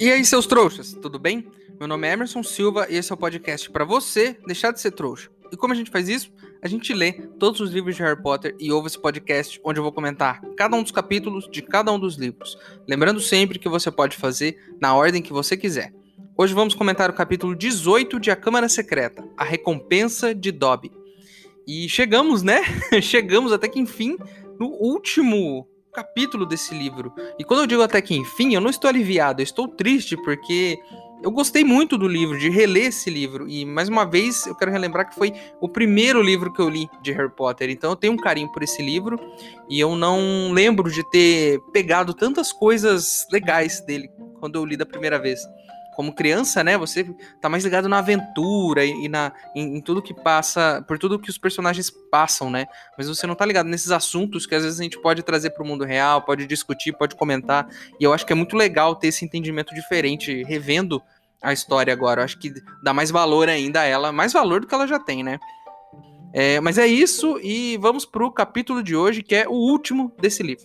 E aí, seus trouxas, tudo bem? Meu nome é Emerson Silva e esse é o podcast para você deixar de ser trouxa. E como a gente faz isso? A gente lê todos os livros de Harry Potter e ouve esse podcast onde eu vou comentar cada um dos capítulos de cada um dos livros. Lembrando sempre que você pode fazer na ordem que você quiser. Hoje vamos comentar o capítulo 18 de A Câmara Secreta, A Recompensa de Dobby. E chegamos, né? chegamos até que enfim no último capítulo desse livro. E quando eu digo até que enfim, eu não estou aliviado, eu estou triste porque eu gostei muito do livro, de reler esse livro. E mais uma vez eu quero relembrar que foi o primeiro livro que eu li de Harry Potter. Então eu tenho um carinho por esse livro e eu não lembro de ter pegado tantas coisas legais dele quando eu li da primeira vez como criança, né, você tá mais ligado na aventura e, na, em, em, tudo que passa, por tudo que os personagens passam, né? Mas você não tá ligado nesses assuntos que às vezes a gente pode trazer para o mundo real, pode discutir, pode comentar. E eu acho que é muito legal ter esse entendimento diferente, revendo a história agora. Eu acho que dá mais valor ainda a ela, mais valor do que ela já tem, né? É, mas é isso, e vamos pro capítulo de hoje, que é o último desse livro.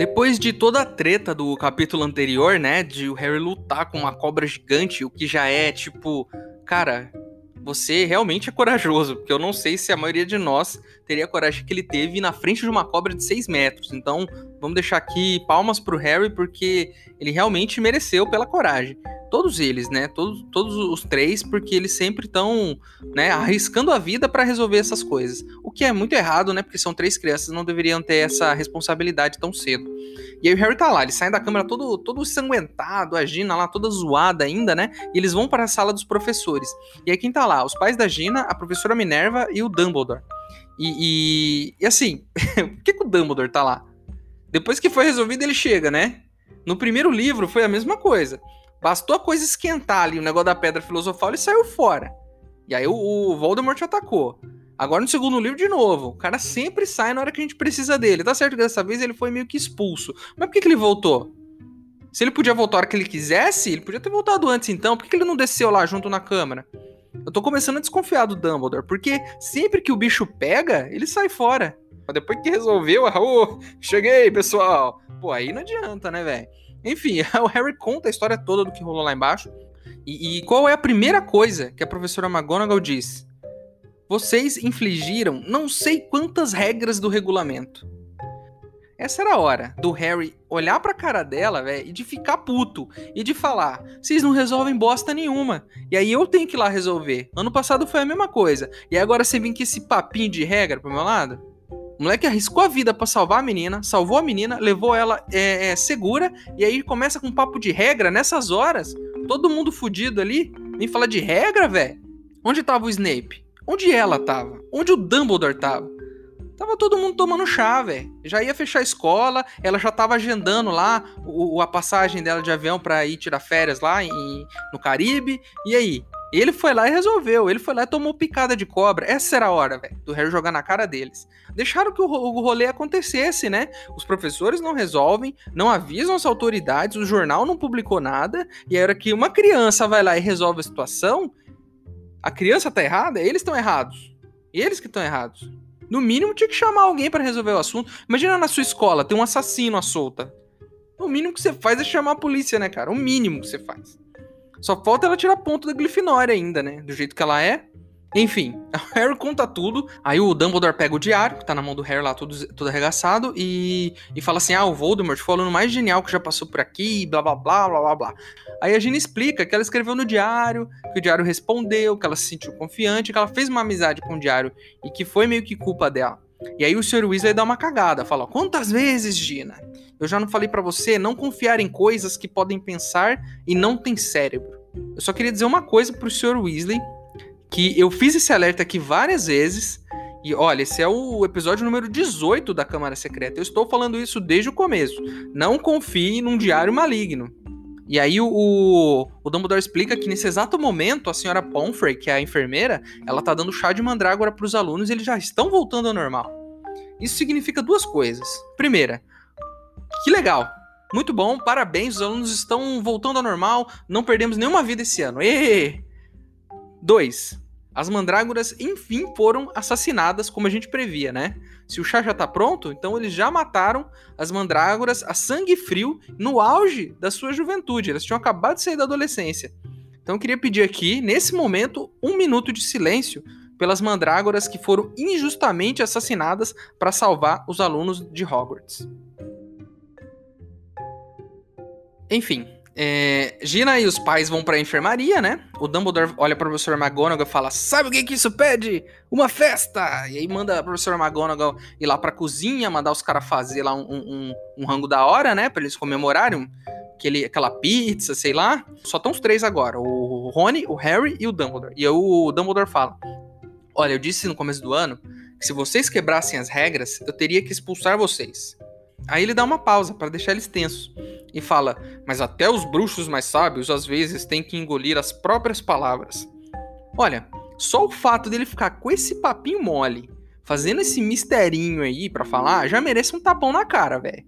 Depois de toda a treta do capítulo anterior, né, de o Harry lutar com uma cobra gigante, o que já é tipo, cara, você realmente é corajoso, porque eu não sei se a maioria de nós teria a coragem que ele teve na frente de uma cobra de 6 metros. Então, vamos deixar aqui palmas pro Harry, porque ele realmente mereceu pela coragem todos eles, né? Todos, todos os três, porque eles sempre estão, né, arriscando a vida para resolver essas coisas. O que é muito errado, né? Porque são três crianças, não deveriam ter essa responsabilidade tão cedo. E aí o Harry tá lá, ele sai da câmera todo, todo ensanguentado, a Gina lá toda zoada ainda, né? E eles vão para a sala dos professores. E aí quem tá lá? Os pais da Gina, a professora Minerva e o Dumbledore. E, e, e assim, por que, que o Dumbledore tá lá? Depois que foi resolvido, ele chega, né? No primeiro livro foi a mesma coisa. Bastou a coisa esquentar ali, o negócio da pedra filosofal, ele saiu fora. E aí o, o Voldemort atacou. Agora no segundo livro, de novo. O cara sempre sai na hora que a gente precisa dele. Tá certo que dessa vez ele foi meio que expulso. Mas por que, que ele voltou? Se ele podia voltar a hora que ele quisesse, ele podia ter voltado antes então. Por que, que ele não desceu lá junto na câmara? Eu tô começando a desconfiar do Dumbledore, porque sempre que o bicho pega, ele sai fora. Mas depois que resolveu, oh, cheguei, pessoal. Pô, aí não adianta, né, velho? Enfim, o Harry conta a história toda do que rolou lá embaixo. E, e qual é a primeira coisa que a professora McGonagall diz? Vocês infligiram não sei quantas regras do regulamento. Essa era a hora do Harry olhar pra cara dela, velho, e de ficar puto. E de falar: vocês não resolvem bosta nenhuma. E aí eu tenho que ir lá resolver. Ano passado foi a mesma coisa. E agora você vem com esse papinho de regra pro meu lado? O moleque arriscou a vida para salvar a menina, salvou a menina, levou ela é, é, segura, e aí começa com um papo de regra nessas horas. Todo mundo fudido ali. Nem fala de regra, velho. Onde tava o Snape? Onde ela tava? Onde o Dumbledore tava? Tava todo mundo tomando chá, velho. Já ia fechar a escola, ela já tava agendando lá o, a passagem dela de avião pra ir tirar férias lá em, no Caribe. E aí? Ele foi lá e resolveu. Ele foi lá e tomou picada de cobra. Essa era a hora, velho, do Harry jogar na cara deles. Deixaram que o, rolê acontecesse, né? Os professores não resolvem, não avisam as autoridades, o jornal não publicou nada. E a hora que uma criança vai lá e resolve a situação, a criança tá errada, eles estão errados. Eles que estão errados. No mínimo tinha que chamar alguém para resolver o assunto. Imagina na sua escola, tem um assassino à solta. O mínimo que você faz é chamar a polícia, né, cara? O mínimo que você faz. Só falta ela tirar ponto da Grifinória ainda, né? Do jeito que ela é. Enfim, o Harry conta tudo. Aí o Dumbledore pega o diário, que tá na mão do Harry lá, todo, todo arregaçado, e, e fala assim: ah, o Voldemort foi o aluno mais genial que já passou por aqui, blá blá blá blá blá blá. Aí a Gina explica que ela escreveu no diário, que o diário respondeu, que ela se sentiu confiante, que ela fez uma amizade com o diário e que foi meio que culpa dela. E aí o Sr. Weasley dá uma cagada, fala: "Quantas vezes, Gina? Eu já não falei para você não confiar em coisas que podem pensar e não têm cérebro." Eu só queria dizer uma coisa pro Sr. Weasley, que eu fiz esse alerta aqui várias vezes, e olha, esse é o episódio número 18 da Câmara Secreta. Eu estou falando isso desde o começo. Não confie num diário maligno. E aí o, o Dumbledore explica que nesse exato momento a senhora Pomfrey, que é a enfermeira, ela tá dando chá de mandrágora para os alunos e eles já estão voltando ao normal. Isso significa duas coisas. Primeira, que legal. Muito bom, parabéns, os alunos estão voltando ao normal, não perdemos nenhuma vida esse ano. E Dois, as mandrágoras enfim foram assassinadas como a gente previa, né? Se o chá já tá pronto, então eles já mataram as mandrágoras a sangue frio no auge da sua juventude. Elas tinham acabado de sair da adolescência. Então eu queria pedir aqui, nesse momento, um minuto de silêncio pelas mandrágoras que foram injustamente assassinadas para salvar os alunos de Hogwarts. Enfim, é, Gina e os pais vão pra enfermaria, né? O Dumbledore olha pra professor McGonagall e fala: Sabe o que, que isso pede? Uma festa! E aí manda a professora McGonagall ir lá pra cozinha, mandar os caras fazer lá um, um, um, rango da hora, né? Pra eles comemorarem aquele, aquela pizza, sei lá. Só estão os três agora: o Rony, o Harry e o Dumbledore. E aí o Dumbledore fala: Olha, eu disse no começo do ano que se vocês quebrassem as regras, eu teria que expulsar vocês. Aí ele dá uma pausa para deixar eles tensos e fala: Mas até os bruxos mais sábios às vezes têm que engolir as próprias palavras. Olha, só o fato dele ficar com esse papinho mole, fazendo esse misterinho aí para falar, já merece um tapão na cara, velho.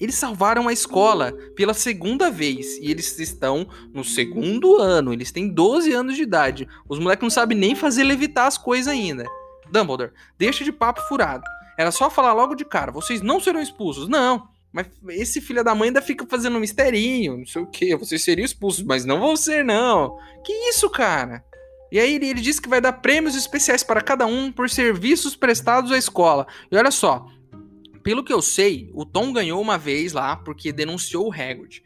Eles salvaram a escola pela segunda vez e eles estão no segundo ano. Eles têm 12 anos de idade. Os moleques não sabem nem fazer levitar as coisas ainda. Dumbledore, deixa de papo furado. Era só falar logo de cara, vocês não serão expulsos. Não, mas esse filho da mãe ainda fica fazendo um misterinho, não sei o que, vocês seriam expulsos, mas não vão ser, não. Que isso, cara? E aí ele, ele disse que vai dar prêmios especiais para cada um por serviços prestados à escola. E olha só, pelo que eu sei, o Tom ganhou uma vez lá porque denunciou o Hagrid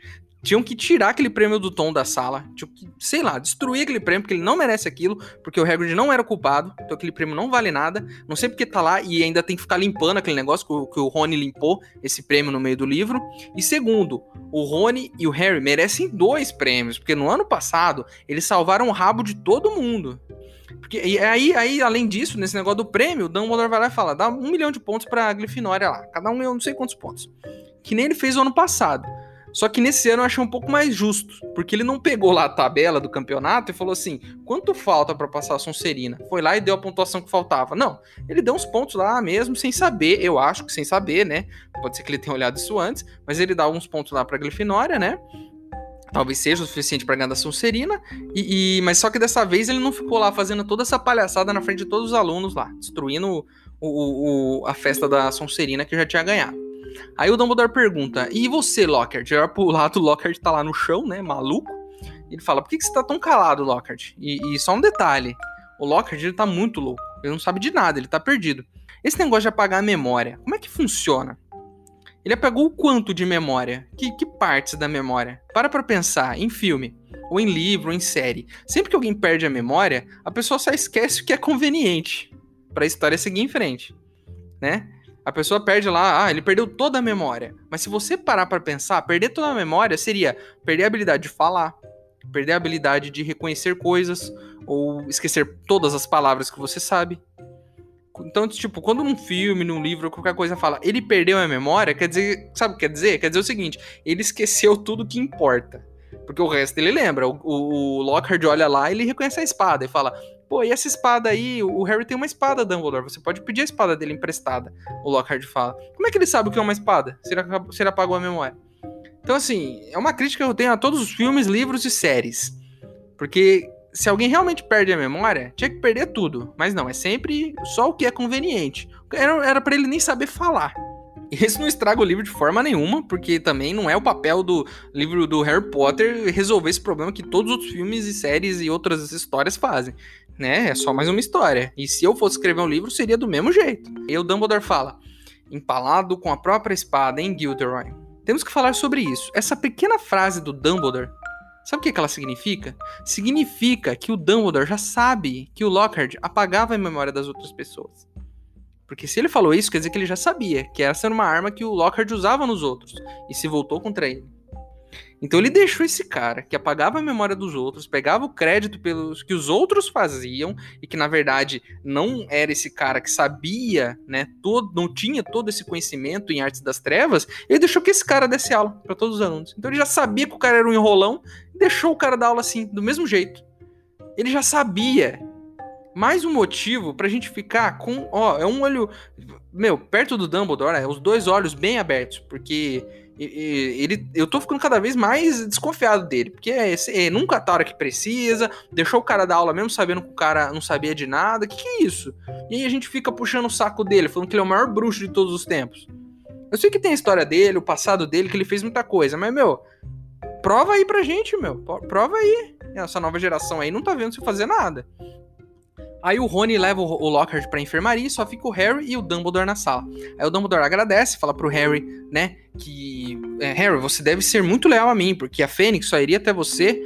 tinham que tirar aquele prêmio do Tom da sala, tinham que, sei lá, destruir aquele prêmio, porque ele não merece aquilo, porque o Hagrid não era culpado, então aquele prêmio não vale nada, não sei porque tá lá e ainda tem que ficar limpando aquele negócio que o, que o Rony limpou, esse prêmio no meio do livro. E segundo, o Rony e o Harry merecem dois prêmios, porque no ano passado eles salvaram o rabo de todo mundo. Porque, e aí, aí, além disso, nesse negócio do prêmio, o Dumbledore vai lá e fala: dá um milhão de pontos pra Grifinória lá. Cada um eu não sei quantos pontos. Que nem ele fez o ano passado. Só que nesse ano eu achei um pouco mais justo, porque ele não pegou lá a tabela do campeonato e falou assim: quanto falta para passar a Sonserina? Foi lá e deu a pontuação que faltava. Não, ele deu uns pontos lá mesmo, sem saber, eu acho que sem saber, né? Pode ser que ele tenha olhado isso antes, mas ele dá alguns pontos lá pra Grifinória, né? Talvez seja o suficiente para ganhar da Sonserina, e, e, mas só que dessa vez ele não ficou lá fazendo toda essa palhaçada na frente de todos os alunos lá, destruindo o, o, o, a festa da Sonserina que já tinha ganhado. Aí o Dumbledore pergunta: E você, Lockhart? Já pro lado, o Lockhart tá lá no chão, né? Maluco. Ele fala: Por que, que você tá tão calado, Lockhart? E, e só um detalhe: o Lockhart ele tá muito louco. Ele não sabe de nada, ele tá perdido. Esse negócio de apagar a memória, como é que funciona? Ele apagou o quanto de memória? Que, que partes da memória? Para pra pensar, em filme, ou em livro, ou em série. Sempre que alguém perde a memória, a pessoa só esquece o que é conveniente para a história seguir em frente, né? A pessoa perde lá, ah, ele perdeu toda a memória. Mas se você parar para pensar, perder toda a memória seria perder a habilidade de falar, perder a habilidade de reconhecer coisas ou esquecer todas as palavras que você sabe. Então, tipo, quando num filme, num livro, qualquer coisa fala, ele perdeu a memória, quer dizer, sabe o que quer dizer? Quer dizer o seguinte, ele esqueceu tudo que importa. Porque o resto ele lembra. O, o, o Lockhart olha lá ele reconhece a espada e fala: Pô, e essa espada aí? O Harry tem uma espada, Dumbledore. Você pode pedir a espada dele emprestada. O Lockhart fala. Como é que ele sabe o que é uma espada? Se ele, se ele apagou a memória. Então, assim, é uma crítica que eu tenho a todos os filmes, livros e séries. Porque se alguém realmente perde a memória, tinha que perder tudo. Mas não, é sempre só o que é conveniente. Era para ele nem saber falar. Isso não estraga o livro de forma nenhuma, porque também não é o papel do livro do Harry Potter resolver esse problema que todos os filmes e séries e outras histórias fazem né? É só mais uma história. E se eu fosse escrever um livro, seria do mesmo jeito. E o Dumbledore fala: empalado com a própria espada em Gilderoy. Temos que falar sobre isso. Essa pequena frase do Dumbledore, sabe o que, ela significa? Significa que o Dumbledore já sabe que o Lockhart apagava a memória das outras pessoas. Porque se ele falou isso, quer dizer que ele já sabia que essa era uma arma que o Lockhart usava nos outros e se voltou contra ele. Então ele deixou esse cara que apagava a memória dos outros, pegava o crédito pelos que os outros faziam e que na verdade não era esse cara que sabia, né, todo, não tinha todo esse conhecimento em artes das trevas, ele deixou que esse cara desse aula para todos os alunos. Então ele já sabia que o cara era um enrolão, deixou o cara dar aula assim, do mesmo jeito. Ele já sabia. Mais um motivo pra gente ficar com, ó, é um olho, meu, perto do Dumbledore, é os dois olhos bem abertos, porque ele, eu tô ficando cada vez mais desconfiado dele, porque é, é, nunca tá a hora que precisa, deixou o cara dar aula mesmo sabendo que o cara não sabia de nada, que que é isso? E aí a gente fica puxando o saco dele, falando que ele é o maior bruxo de todos os tempos. Eu sei que tem a história dele, o passado dele, que ele fez muita coisa, mas, meu, prova aí pra gente, meu, prova aí. Essa nova geração aí não tá vendo você fazer nada. Aí o Rony leva o Lockhart pra enfermaria e só fica o Harry e o Dumbledore na sala. Aí o Dumbledore agradece, fala pro Harry, né, que é, Harry, você deve ser muito leal a mim, porque a Fênix só iria até você,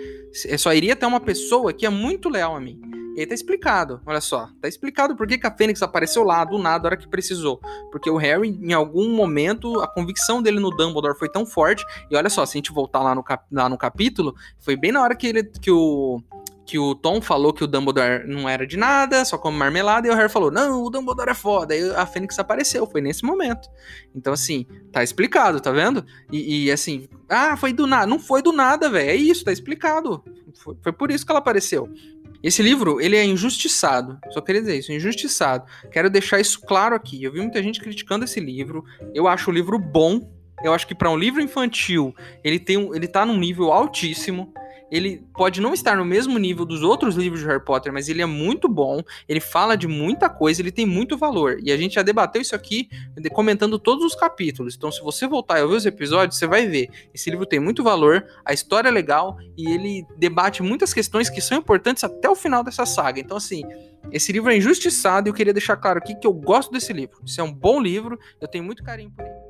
só iria até uma pessoa que é muito leal a mim. E aí tá explicado, olha só, tá explicado por que, que a Fênix apareceu lá do nada na hora que precisou. Porque o Harry, em algum momento, a convicção dele no Dumbledore foi tão forte, e olha só, se a gente voltar lá no, cap, lá no capítulo, foi bem na hora que ele que o que o Tom falou que o Dumbledore não era de nada, só como marmelada, e o Harry falou: Não, o Dumbledore é foda. Aí a Fênix apareceu, foi nesse momento. Então, assim, tá explicado, tá vendo? E, e assim, ah, foi do nada. Não foi do nada, velho. É isso, tá explicado. Foi, foi por isso que ela apareceu. Esse livro, ele é injustiçado. Só queria dizer isso, injustiçado. Quero deixar isso claro aqui. Eu vi muita gente criticando esse livro. Eu acho o livro bom. Eu acho que para um livro infantil, ele tem um, ele tá num nível altíssimo ele pode não estar no mesmo nível dos outros livros de Harry Potter, mas ele é muito bom, ele fala de muita coisa, ele tem muito valor. E a gente já debateu isso aqui comentando todos os capítulos. Então, se você voltar e ouvir os episódios, você vai ver. Esse livro tem muito valor, a história é legal e ele debate muitas questões que são importantes até o final dessa saga. Então, assim, esse livro é injustiçado e eu queria deixar claro aqui que eu gosto desse livro. Isso é um bom livro, eu tenho muito carinho por ele.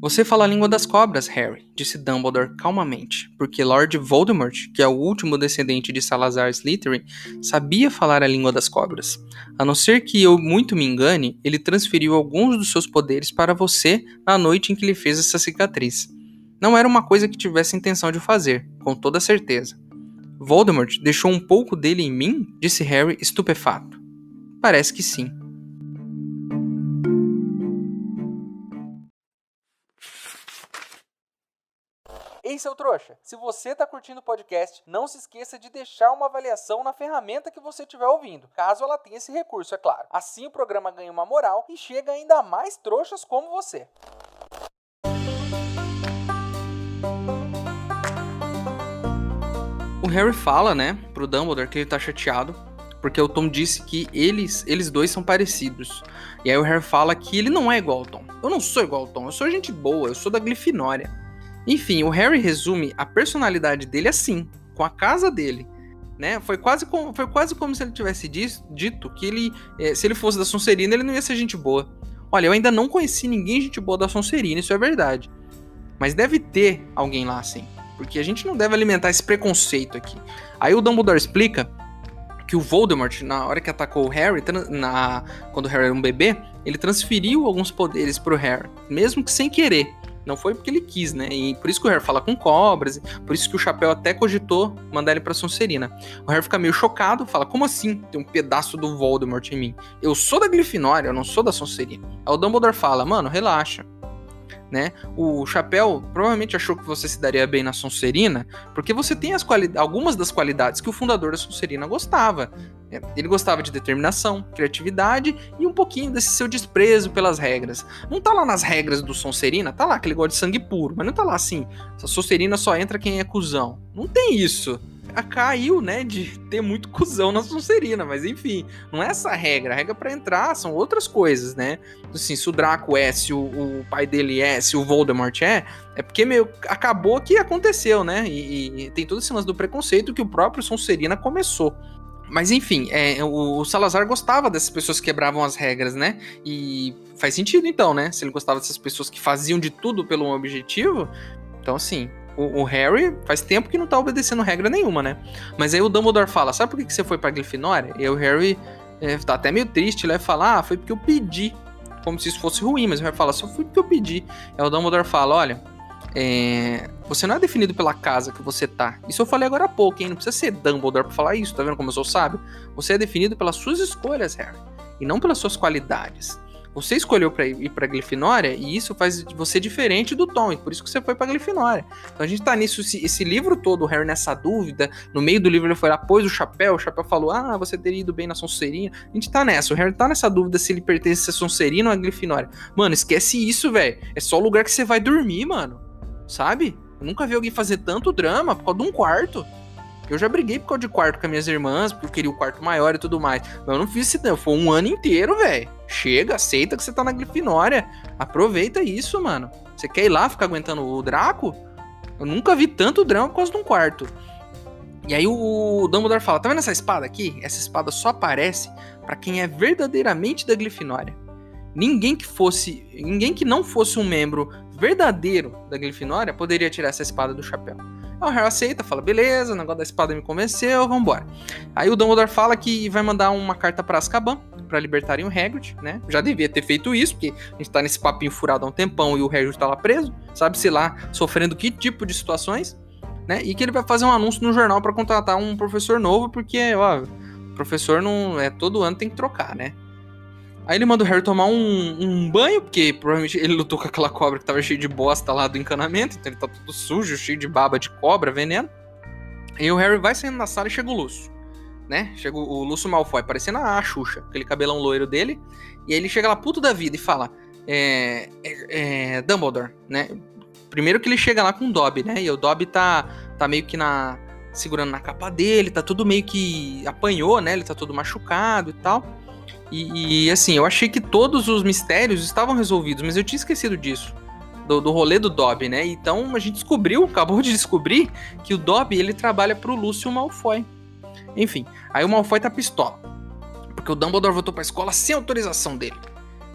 Você fala a língua das cobras, Harry, disse Dumbledore calmamente, porque Lord Voldemort, que é o último descendente de Salazar Slytherin, sabia falar a língua das cobras. A não ser que eu muito me engane, ele transferiu alguns dos seus poderes para você na noite em que lhe fez essa cicatriz. Não era uma coisa que tivesse intenção de fazer, com toda certeza. Voldemort deixou um pouco dele em mim? disse Harry estupefato. Parece que sim. Seu trouxa, se você está curtindo o podcast, não se esqueça de deixar uma avaliação na ferramenta que você estiver ouvindo, caso ela tenha esse recurso, é claro. Assim o programa ganha uma moral e chega ainda mais trouxas como você. O Harry fala, né, pro Dumbledore que ele tá chateado porque o Tom disse que eles, eles dois são parecidos. E aí o Harry fala que ele não é igual ao Tom. Eu não sou igual ao Tom, eu sou gente boa, eu sou da Grifinória. Enfim, o Harry resume a personalidade dele assim, com a casa dele. Né? Foi, quase como, foi quase como se ele tivesse dito que ele, eh, se ele fosse da Sonserina, ele não ia ser gente boa. Olha, eu ainda não conheci ninguém gente boa da Sonserina, isso é verdade. Mas deve ter alguém lá assim. Porque a gente não deve alimentar esse preconceito aqui. Aí o Dumbledore explica que o Voldemort, na hora que atacou o Harry, na, quando o Harry era um bebê, ele transferiu alguns poderes pro Harry, mesmo que sem querer. Não foi porque ele quis, né? E por isso que o Harry fala com cobras, por isso que o Chapéu até cogitou mandar ele pra Sonserina. O Harry fica meio chocado, fala: Como assim? Tem um pedaço do Voldemort em mim. Eu sou da Grifinória, eu não sou da Sonserina. Aí o Dumbledore fala: Mano, relaxa né? O Chapéu provavelmente achou que você se daria bem na Sonserina, porque você tem as algumas das qualidades que o fundador da Sonserina gostava. É, ele gostava de determinação, criatividade e um pouquinho desse seu desprezo pelas regras. Não tá lá nas regras do Sonserina, tá lá que ele gosta de sangue puro, mas não tá lá assim, a Sonserina só entra quem é cuzão. Não tem isso caiu, né, de ter muito cuzão na Sonserina, mas enfim, não é essa a regra. A regra para entrar são outras coisas, né? Assim, se o Draco é, se o, o, pai dele é, se o Voldemort é, é porque meio acabou que aconteceu, né? E, e tem todo esse lance do preconceito que o próprio Sonserina começou. Mas enfim, é, o, o, Salazar gostava dessas pessoas que quebravam as regras, né? E faz sentido então, né? Se ele gostava dessas pessoas que faziam de tudo pelo objetivo, Então, assim, o, o, Harry faz tempo que não tá obedecendo regra nenhuma, né? Mas aí o Dumbledore fala: Sabe por que, você foi pra Grifinória? E aí o Harry é, tá até meio triste, ele vai falar: Ah, foi porque eu pedi. Como se isso fosse ruim, mas o Harry fala: Só foi porque eu pedi. Aí o Dumbledore fala: Olha. É... Você não é definido pela casa que você tá. Isso eu falei agora há pouco, hein? Não precisa ser Dumbledore pra falar isso, tá vendo como eu sou sábio? Você é definido pelas suas escolhas, Harry, e não pelas suas qualidades. Você escolheu para ir para Grifinória e isso faz você diferente do Tom, e por isso que você foi para Grifinória. Então a gente tá nisso, esse, livro todo, o Harry nessa dúvida. No meio do livro ele foi lá, pôs o chapéu, o chapéu falou: Ah, você teria ido bem na Sonserina. A gente tá nessa, o Harry tá nessa dúvida se ele pertence a Sonserina ou a Grifinória. Mano, esquece isso, velho. É só o lugar que você vai dormir, mano. Sabe? Eu nunca vi alguém fazer tanto drama por causa de um quarto. Eu já briguei por causa de quarto com as minhas irmãs, porque eu queria o quarto maior e tudo mais. Mas eu não fiz isso, não. Foi um ano inteiro, velho. Chega, aceita que você tá na Grifinória. Aproveita isso, mano. Você quer ir lá ficar aguentando o Draco? Eu nunca vi tanto drama por causa de um quarto. E aí o Dumbledore fala: tá vendo essa espada aqui? Essa espada só aparece para quem é verdadeiramente da Grifinória. Ninguém que fosse, ninguém que não fosse um membro verdadeiro da Grifinória poderia tirar essa espada do chapéu. O Harry aceita, fala, beleza, o negócio da espada me convenceu, vambora. Aí o Dumbledore fala que vai mandar uma carta para Azkaban, para libertarem o Hagrid, né? Já devia ter feito isso, porque a gente tá nesse papinho furado há um tempão e o Hagrid tá lá preso, sabe-se lá, sofrendo que tipo de situações, né? E que ele vai fazer um anúncio no jornal para contratar um professor novo, porque, ó, professor não é todo ano tem que trocar, né? Aí ele manda o Harry tomar um, um, banho, porque provavelmente ele lutou com aquela cobra que tava cheio de bosta lá do encanamento, então ele tá todo sujo, cheio de baba de cobra, veneno. E o Harry vai saindo da sala e chega o Lúcio, né? Chega o Lúcio Malfoy, parecendo a Xuxa, aquele cabelão loiro dele. E aí ele chega lá puto da vida e fala: é, é, é, Dumbledore, né? Primeiro que ele chega lá com o Dobby, né? E o Dobby tá, tá meio que na segurando na capa dele, tá tudo meio que apanhou, né? Ele tá todo machucado e tal. E, e, assim, eu achei que todos os mistérios estavam resolvidos, mas eu tinha esquecido disso. Do, do rolê do Dobby, né? Então a gente descobriu, acabou de descobrir, que o Dobby ele trabalha pro Lúcio Malfoy. Enfim, aí o Malfoy tá pistola. Porque o Dumbledore voltou pra escola sem autorização dele.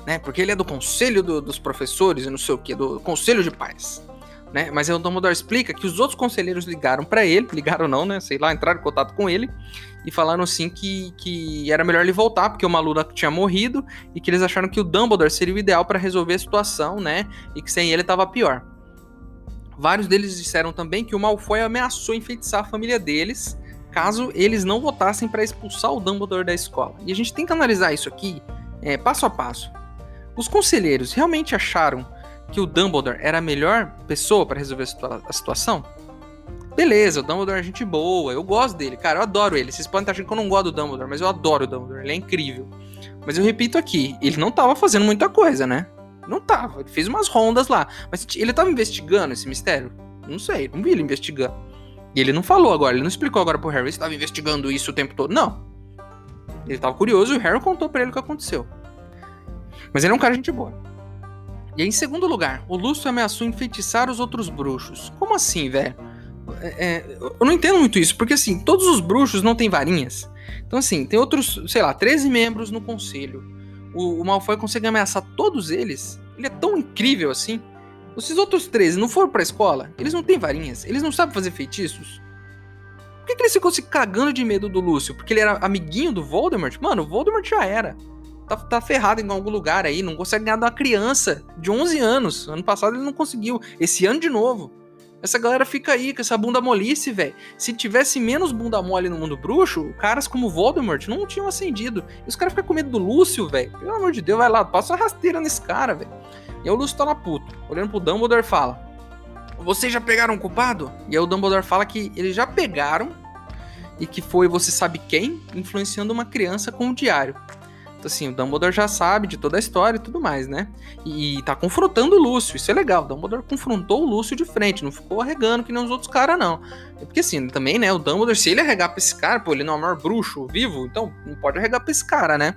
Né? Porque ele é do conselho do, dos professores e não sei o que, do conselho de pais né? Mas o Dumbledore explica que os outros conselheiros ligaram para ele, ligaram não, né? Sei lá, entraram em contato com ele e falaram assim que, que era melhor ele voltar porque uma aluna tinha morrido e que eles acharam que o Dumbledore seria o ideal para resolver a situação, né? E que sem ele tava pior. Vários deles disseram também que o Malfoy ameaçou enfeitiçar a família deles caso eles não votassem para expulsar o Dumbledore da escola. E a gente tem que analisar isso aqui é, passo a passo. Os conselheiros realmente acharam que o Dumbledore era a melhor pessoa para resolver a situação? Beleza, o Dumbledore é gente boa, eu gosto dele, cara, eu adoro ele. Vocês podem estar achando que eu não gosto do Dumbledore, mas eu adoro o Dumbledore, ele é incrível. Mas eu repito aqui, ele não tava fazendo muita coisa, né? Não tava, ele fez umas rondas lá. Mas ele tava investigando esse mistério? Não sei, não vi ele investigando. E ele não falou agora, ele não explicou agora pro Harry se tava investigando isso o tempo todo. Não. Ele tava curioso e o Harry contou para ele o que aconteceu. Mas ele é um cara de gente boa. E aí, em segundo lugar, o Lúcio ameaçou enfeitiçar os outros bruxos. Como assim, velho? É, é, eu não entendo muito isso, porque assim, todos os bruxos não têm varinhas. Então, assim, tem outros, sei lá, 13 membros no conselho. O, o Malfoy consegue ameaçar todos eles. Ele é tão incrível assim. Esses outros 13 não foram pra escola? Eles não têm varinhas? Eles não sabem fazer feitiços? Por que, que eles ficam se cagando de medo do Lúcio? Porque ele era amiguinho do Voldemort? Mano, o Voldemort já era tá, tá ferrado em algum lugar aí, não consegue ganhar de uma criança de 11 anos. Ano passado ele não conseguiu, esse ano de novo. Essa galera fica aí com essa bunda molice, velho. Se tivesse menos bunda mole no mundo bruxo, caras como Voldemort não tinham acendido. E os caras ficam com medo do Lúcio, velho. Pelo amor de Deus, vai lá, passa uma rasteira nesse cara, velho. E aí o Lúcio tá lá puto, olhando pro Dumbledore fala: Vocês já pegaram o culpado? E aí o Dumbledore fala que eles já pegaram e que foi você sabe quem influenciando uma criança com o diário assim, o Dumbledore já sabe de toda a história e tudo mais, né? E, tá confrontando o Lúcio, isso é legal. O Dumbledore confrontou o Lúcio de frente, não ficou arregando que nem os outros caras, não. É porque assim, também, né, o Dumbledore, se ele arregar pra esse cara, pô, ele não é o maior bruxo vivo, então não pode arregar pra esse cara, né?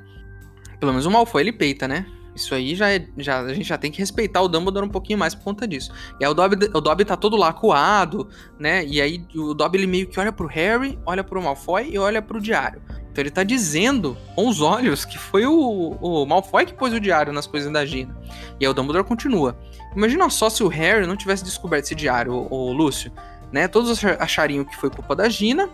Pelo menos o Malfoy ele peita, né? Isso aí já, é, já a gente já tem que respeitar o Dumbledore um pouquinho mais por conta disso. E aí o Dobby, o Dobby tá todo lá coado, né? E aí o Dobby ele meio que olha pro Harry, olha pro Malfoy e olha pro diário Então ele tá dizendo com os olhos que foi o, o Malfoy que pôs o diário nas coisas da Gina. E aí o Dumbledore continua. Imagina só se o Harry não tivesse descoberto esse diário, o, o Lúcio. Né? Todos achariam que foi culpa da Gina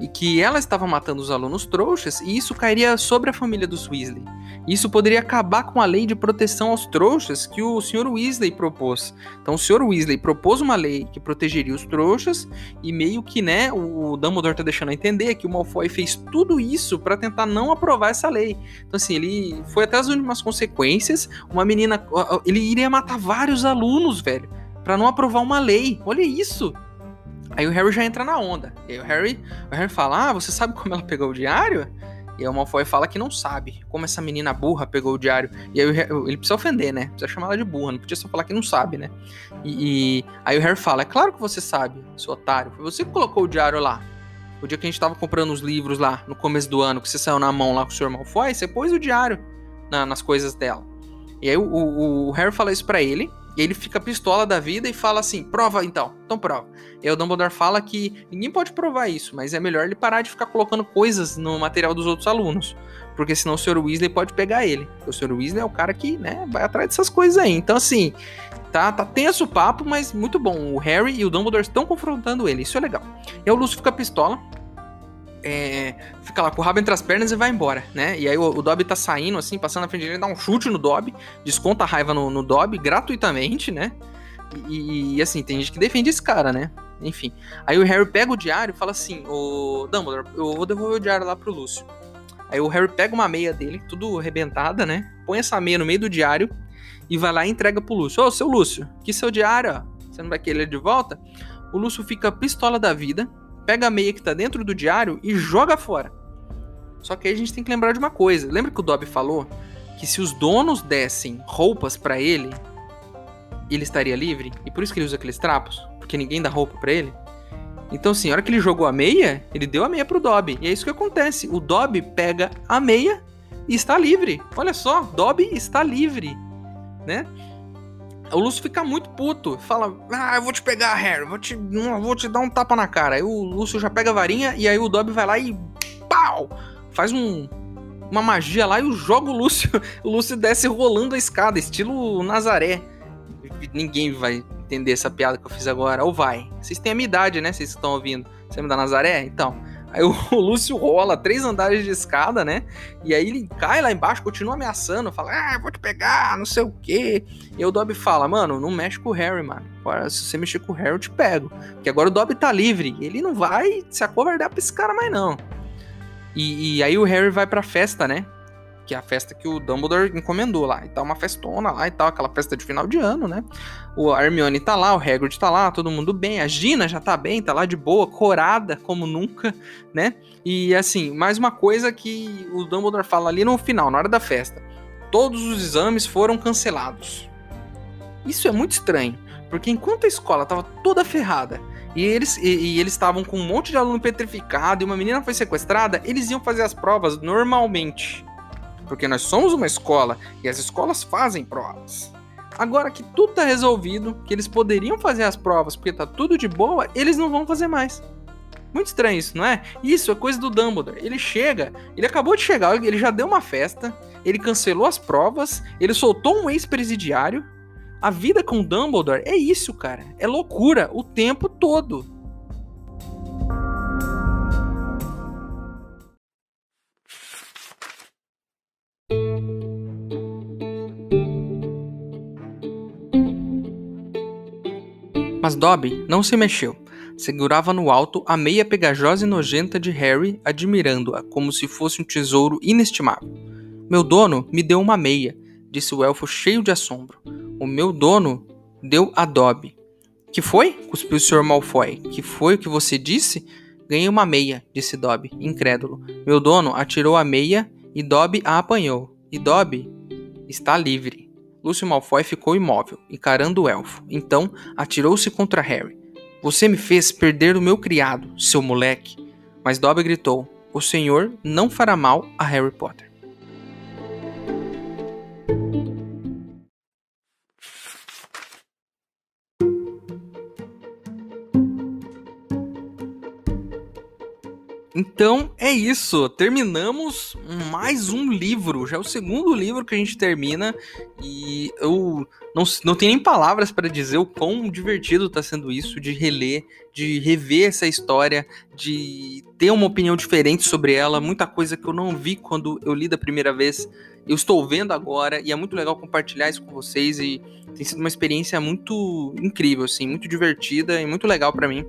e que ela estava matando os alunos trouxas, e isso cairia sobre a família dos Weasley. Isso poderia acabar com a lei de proteção aos trouxas que o Sr. Weasley propôs. Então o Sr. Weasley propôs uma lei que protegeria os trouxas e meio que, né, o Dumbledore está deixando a entender que o Malfoy fez tudo isso para tentar não aprovar essa lei. Então assim, ele foi até as últimas consequências. Uma menina, ele iria matar vários alunos, velho, para não aprovar uma lei. Olha isso. Aí o Harry já entra na onda. E aí o Harry, o Harry fala: "Ah, você sabe como ela pegou o diário?" E aí o Malfoy fala que não sabe como essa menina burra pegou o diário. E aí ele precisa ofender, né? Precisa chamar ela de burra, não podia só falar que não sabe, né? E, e, aí o Harry fala: É claro que você sabe, seu otário. Foi você que colocou o diário lá. O dia que a gente tava comprando os livros lá, no começo do ano, que você saiu na mão lá com o Sr. Malfoy, você pôs o diário na, nas coisas dela. E aí o, o, o Harry fala isso pra ele. E ele fica pistola da vida e fala assim: prova então, então prova. E o Dumbledore fala que ninguém pode provar isso, mas é melhor ele parar de ficar colocando coisas no material dos outros alunos. Porque senão o Sr. Weasley pode pegar ele. O Sr. Weasley é o cara que, né, vai atrás dessas coisas aí. Então, assim, tá, tá tenso o papo, mas muito bom. O Harry e o Dumbledore estão confrontando ele, isso é legal. E o Lúcio fica pistola, é, fica lá com o rabo entre as pernas e vai embora, né? E aí o, o Dobby tá saindo, assim, passando na frente dele, dá um chute no Dobby, desconta a raiva no, no Dobby gratuitamente, né? E, e, assim, tem gente que defende esse cara, né? Enfim. Aí o Harry pega o diário e fala assim: Ô Dumbledore, eu vou devolver o diário lá pro Lúcio. Aí o Harry pega uma meia dele, tudo arrebentada, né? Põe essa meia no meio do diário e vai lá e entrega pro Lúcio. Ô, seu Lúcio, que seu diário, ó. Você não vai querer de volta? O Lúcio fica pistola da vida pega a meia que tá dentro do diário e joga fora. Só que aí a gente tem que lembrar de uma coisa. Lembra que o Dobby falou que se os donos dessem roupas para ele, ele estaria livre? E por isso que ele usa aqueles trapos? Porque ninguém dá roupa para ele? Então, assim, a hora que ele jogou a meia, ele deu a meia pro Dobby. E é isso que acontece. O Dobby pega a meia e está livre. Olha só, Dobby está livre, né? O Lúcio fica muito puto. Fala, ah, eu vou te pegar, Harry. Vou te, vou te dar um tapa na cara. Aí o Lúcio já pega a varinha e aí o Dobby vai lá e. Pau! Faz um, uma magia lá e joga o Lúcio. O Lúcio desce rolando a escada, estilo Nazaré. Ninguém vai entender essa piada que eu fiz agora. Ou vai. Vocês têm a minha idade, né? Vocês estão ouvindo. Você me dá Nazaré? Então. Aí o Lúcio rola três andares de escada, né? E aí ele cai lá embaixo, continua ameaçando, fala, ah, vou te pegar, não sei o quê. E o Dobby fala, mano, não mexe com o Harry, mano. Agora, se você mexer com o Harry, eu te pego. Porque agora o Dobby tá livre. Ele não vai se acovardar pra esse cara mais, não. E, e aí o Harry vai pra festa, né? Que é a festa que o Dumbledore encomendou lá. E tá uma festona lá e tal, aquela festa de final de ano, né? O Hermione tá lá, o Hagrid tá lá, todo mundo bem. A Gina já tá bem, tá lá de boa, corada como nunca, né? E assim, mais uma coisa que o Dumbledore fala ali no final, na hora da festa. Todos os exames foram cancelados. Isso é muito estranho, porque enquanto a escola tava toda ferrada, e eles e eles estavam com um monte de aluno petrificado e uma menina foi sequestrada, eles iam fazer as provas normalmente porque nós somos uma escola e as escolas fazem provas. Agora que tudo tá resolvido, que eles poderiam fazer as provas porque tá tudo de boa, eles não vão fazer mais. Muito estranho isso, não é? Isso é coisa do Dumbledore. Ele chega, ele acabou de chegar, ele já deu uma festa, ele cancelou as provas, ele soltou um ex-presidiário. A vida com o Dumbledore é isso, cara. É loucura o tempo todo. Mas Dobby não se mexeu. Segurava no alto a meia pegajosa e nojenta de Harry, admirando-a como se fosse um tesouro inestimável. Meu dono me deu uma meia, disse o elfo cheio de assombro. O meu dono deu a Dobby. Que foi? cuspiu o Sr. Malfoy. Que foi o que você disse? Ganhei uma meia, disse Dobby, incrédulo. Meu dono atirou a meia e Dobby a apanhou. E Dobby está livre. Lúcio Malfoy ficou imóvel, encarando o elfo. Então, atirou-se contra Harry. Você me fez perder o meu criado, seu moleque. Mas Dobby gritou: O senhor não fará mal a Harry Potter. Então é isso, terminamos mais um livro, já é o segundo livro que a gente termina. E eu não, não tenho nem palavras para dizer o quão divertido está sendo isso, de reler, de rever essa história, de ter uma opinião diferente sobre ela, muita coisa que eu não vi quando eu li da primeira vez, eu estou vendo agora. E é muito legal compartilhar isso com vocês. E tem sido uma experiência muito incrível, assim, muito divertida e muito legal para mim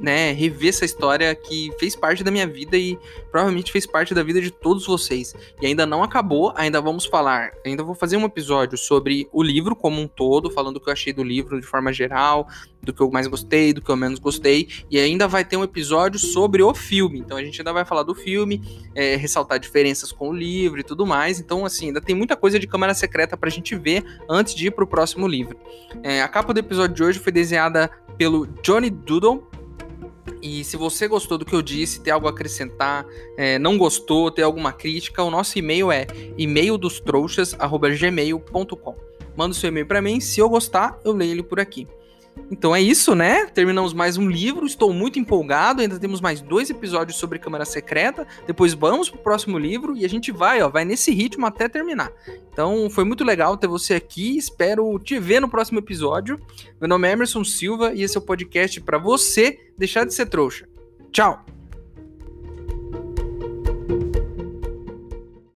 né, rever essa história que fez parte da minha vida e provavelmente fez parte da vida de todos vocês. E ainda não acabou, ainda vamos falar, ainda vou fazer um episódio sobre o livro como um todo, falando o que eu achei do livro de forma geral, do que eu mais gostei, do que eu menos gostei, e ainda vai ter um episódio sobre o filme. Então a gente ainda vai falar do filme, é, ressaltar diferenças com o livro e tudo mais. Então, assim, ainda tem muita coisa de Câmara Secreta pra gente ver antes de ir pro próximo livro. É, a capa do episódio de hoje foi desenhada pelo Johnny Doodle, e se você gostou do que eu disse, tem algo a acrescentar, é, não gostou, tem alguma crítica, o nosso e-mail é e-maildostrouxas.gmail.com. Manda o seu e-mail para mim, se eu gostar, eu leio ele por aqui. Então é isso, né? Terminamos mais um livro, estou muito empolgado, ainda temos mais dois episódios sobre Câmara Secreta, depois vamos pro próximo livro e a gente vai, ó, vai nesse ritmo até terminar. Então foi muito legal ter você aqui, espero te ver no próximo episódio. Meu nome é Emerson Silva e esse é o podcast para você deixar de ser trouxa. Tchau!